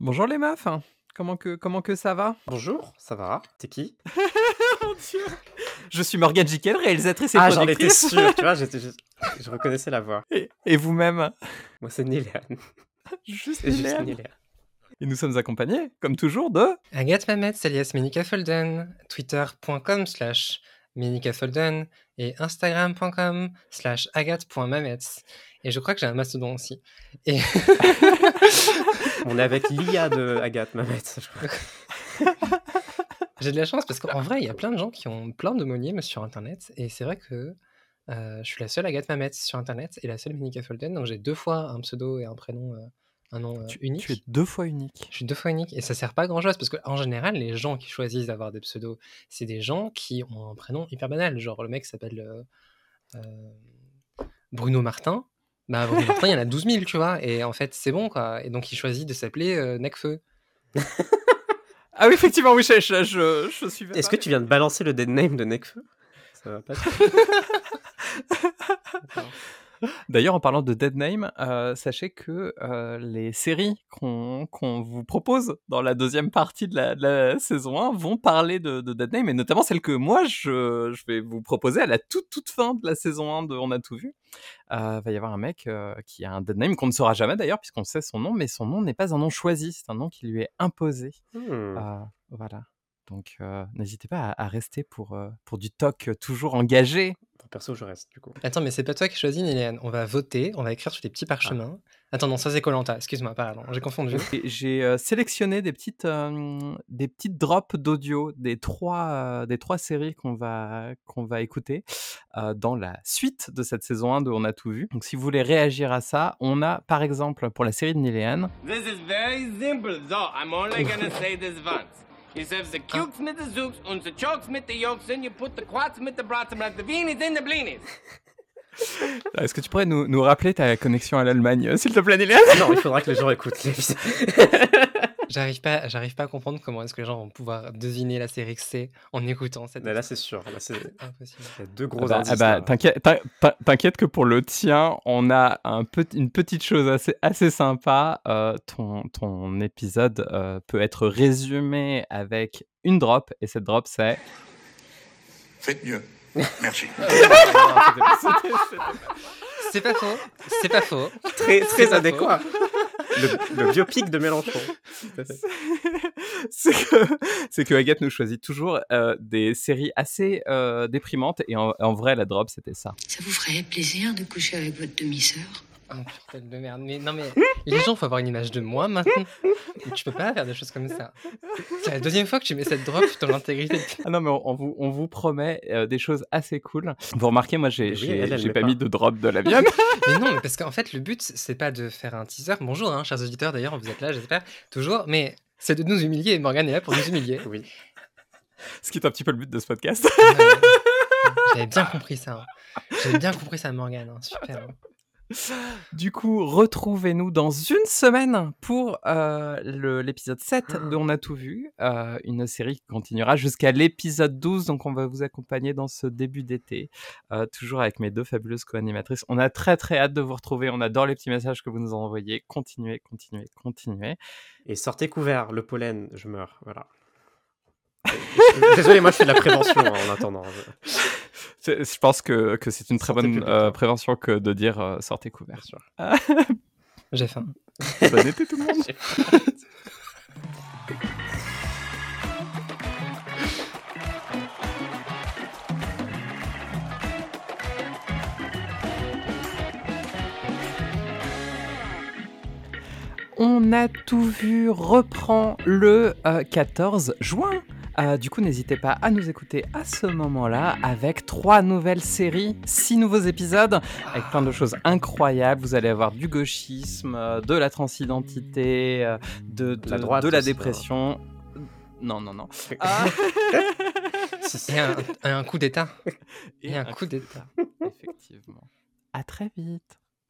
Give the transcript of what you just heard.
Bonjour les meufs, comment que, comment que ça va? Bonjour, ça va? T'es qui? Mon Dieu Je suis Morgane Jiquel, réalisatrice et Ah, j'en étais productrice. sûr, tu vois, j'étais juste- je reconnaissais la voix. Et, et vous-même? Moi, c'est Néléane. Juste. Néléane. Et nous sommes accompagnés, comme toujours, de... Agathe Mamet, alias Menika Folden, twitter.com slash Menika Folden et instagram.com slash agathe.mamets. Et je crois que j'ai un mastodon aussi. Et On est avec l'IA de Agathe Mamet. je crois. j'ai de la chance parce qu'en vrai, il y a plein de gens qui ont plein d'homonymes sur Internet. Et c'est vrai que euh, je suis la seule Agathe Mamet sur Internet et la seule Menika Folden. Donc j'ai deux fois un pseudo et un prénom, euh, un nom euh, Tu, unique. tu es deux fois unique. Je suis deux fois unique et ça sert pas à grand chose parce qu'en général, les gens qui choisissent d'avoir des pseudos, c'est des gens qui ont un prénom hyper banal. Genre le mec s'appelle euh, euh, Bruno Martin. Bah, Bruno Martin, il y en a 12 000, tu vois. Et en fait, c'est bon, quoi. Et donc, il choisit de s'appeler euh, Necfeu. Ah oui, effectivement, oui, je, je, je, je suis... Est-ce que tu viens de balancer le dead name de Nekfeu Ça va pas D'ailleurs, en parlant de Dead Name, euh, sachez que euh, les séries qu'on vous propose dans la deuxième partie de la, de la saison 1 vont parler de, de Dead Name, et notamment celle que moi, je, je vais vous proposer à la toute, toute fin de la saison 1 de On a tout vu. Euh, va y avoir un mec euh, qui a un Dead Name qu'on ne saura jamais d'ailleurs, puisqu'on sait son nom, mais son nom n'est pas un nom choisi, c'est un nom qui lui est imposé. Hmm. Euh, voilà. Donc, n'hésitez pas à, à rester pour, pour du talk toujours engagé. Perso, je reste du coup. Attends, mais c'est pas toi qui choisis, Néléane. On va voter, on va écrire sur des petits parchemins. Attends, non, ça c'est Colanta. Excuse-moi, pardon, j'ai confondu. J'ai euh, sélectionné des petites, euh, des petites drops d'audio des trois, euh, des trois séries qu'on va, qu'on va écouter euh, dans la suite de cette saison 1 de On a tout vu. Donc si vous voulez réagir à ça, on a par exemple pour la série de Niléane, This is very simple, though. I'm only gonna say this once. You serve the cukes mit the zooks und the chokes mit the yolks, then you put the quats mit the brats and like the weenies in the blinis. Ah, est-ce que tu pourrais nous, nous rappeler ta connexion à l'Allemagne, euh, s'il te plaît Niléane Non, il faudra que les gens écoutent. J'arrive pas, j'arrive pas à comprendre comment est-ce que les gens vont pouvoir deviner la série que c'est en écoutant cette. Mais là, c'est sûr. Là, c'est impossible. il y a deux Ah gros bah, ah bah, t'inquiète, t'in- t'in- t'inquiète que pour le tien, on a un une petite chose assez, assez sympa. Euh, ton, ton épisode euh, peut être résumé avec une drop, et cette drop, c'est... Faites mieux. Merci. C'est pas faux, c'est pas faux. Très, très adéquat. Le, le biopic de Mélenchon. Que, c'est que Agathe nous choisit toujours euh, des séries assez euh, déprimantes, et en, en vrai, la drop, c'était ça. Ça vous ferait plaisir de coucher avec votre demi-sœur? Oh putain de merde. Mais non, mais les gens, faut avoir une image de moi maintenant. Tu peux pas faire des choses comme ça. C'est la deuxième fois que tu mets cette drop dans l'intégrité. Ah non, mais on, on vous, on vous promet euh, des choses assez cool. Vous remarquez, moi, j'ai, Oui, pas. mis de drop de la mienne. Mais non, mais parce qu'en fait, le but, c'est pas de faire un teaser. Bonjour, hein, chers auditeurs, d'ailleurs, vous êtes là, j'espère, toujours. Mais c'est de nous humilier. Et Morgane est là pour nous humilier. Oui. Ce qui est un petit peu le but de ce podcast. Ouais. J'avais bien compris ça. hein. J'avais bien compris ça, Morgane. hein. Super. hein. Du coup, retrouvez-nous dans une semaine pour euh, l'épisode 7 de On a tout vu, euh, une série qui continuera jusqu'à l'épisode 12, donc on va vous accompagner dans ce début d'été, euh, toujours avec mes deux fabuleuses co-animatrices. On a très très hâte de vous retrouver, on adore les petits messages que vous nous envoyez, continuez, continuez, continuez. Et sortez couvert, le pollen, je meurs. Voilà. Désolé, moi je fais de la prévention hein, en attendant. Je pense que, que c'est une très Sortez bonne euh, hein. prévention que de dire euh, sortez couvert. sûr. J'ai faim. Bon été tout le monde On a tout vu reprend le euh, 14 juin. Euh, du coup, n'hésitez pas à nous écouter à ce moment-là avec trois nouvelles séries, six nouveaux épisodes, avec plein de choses incroyables. Vous allez avoir du gauchisme, euh, de la transidentité, euh, de, de, La droite de la dépression. Non, non, non. Ah. Et un, un coup d'état. Et un coup d'état. Effectivement. À très vite.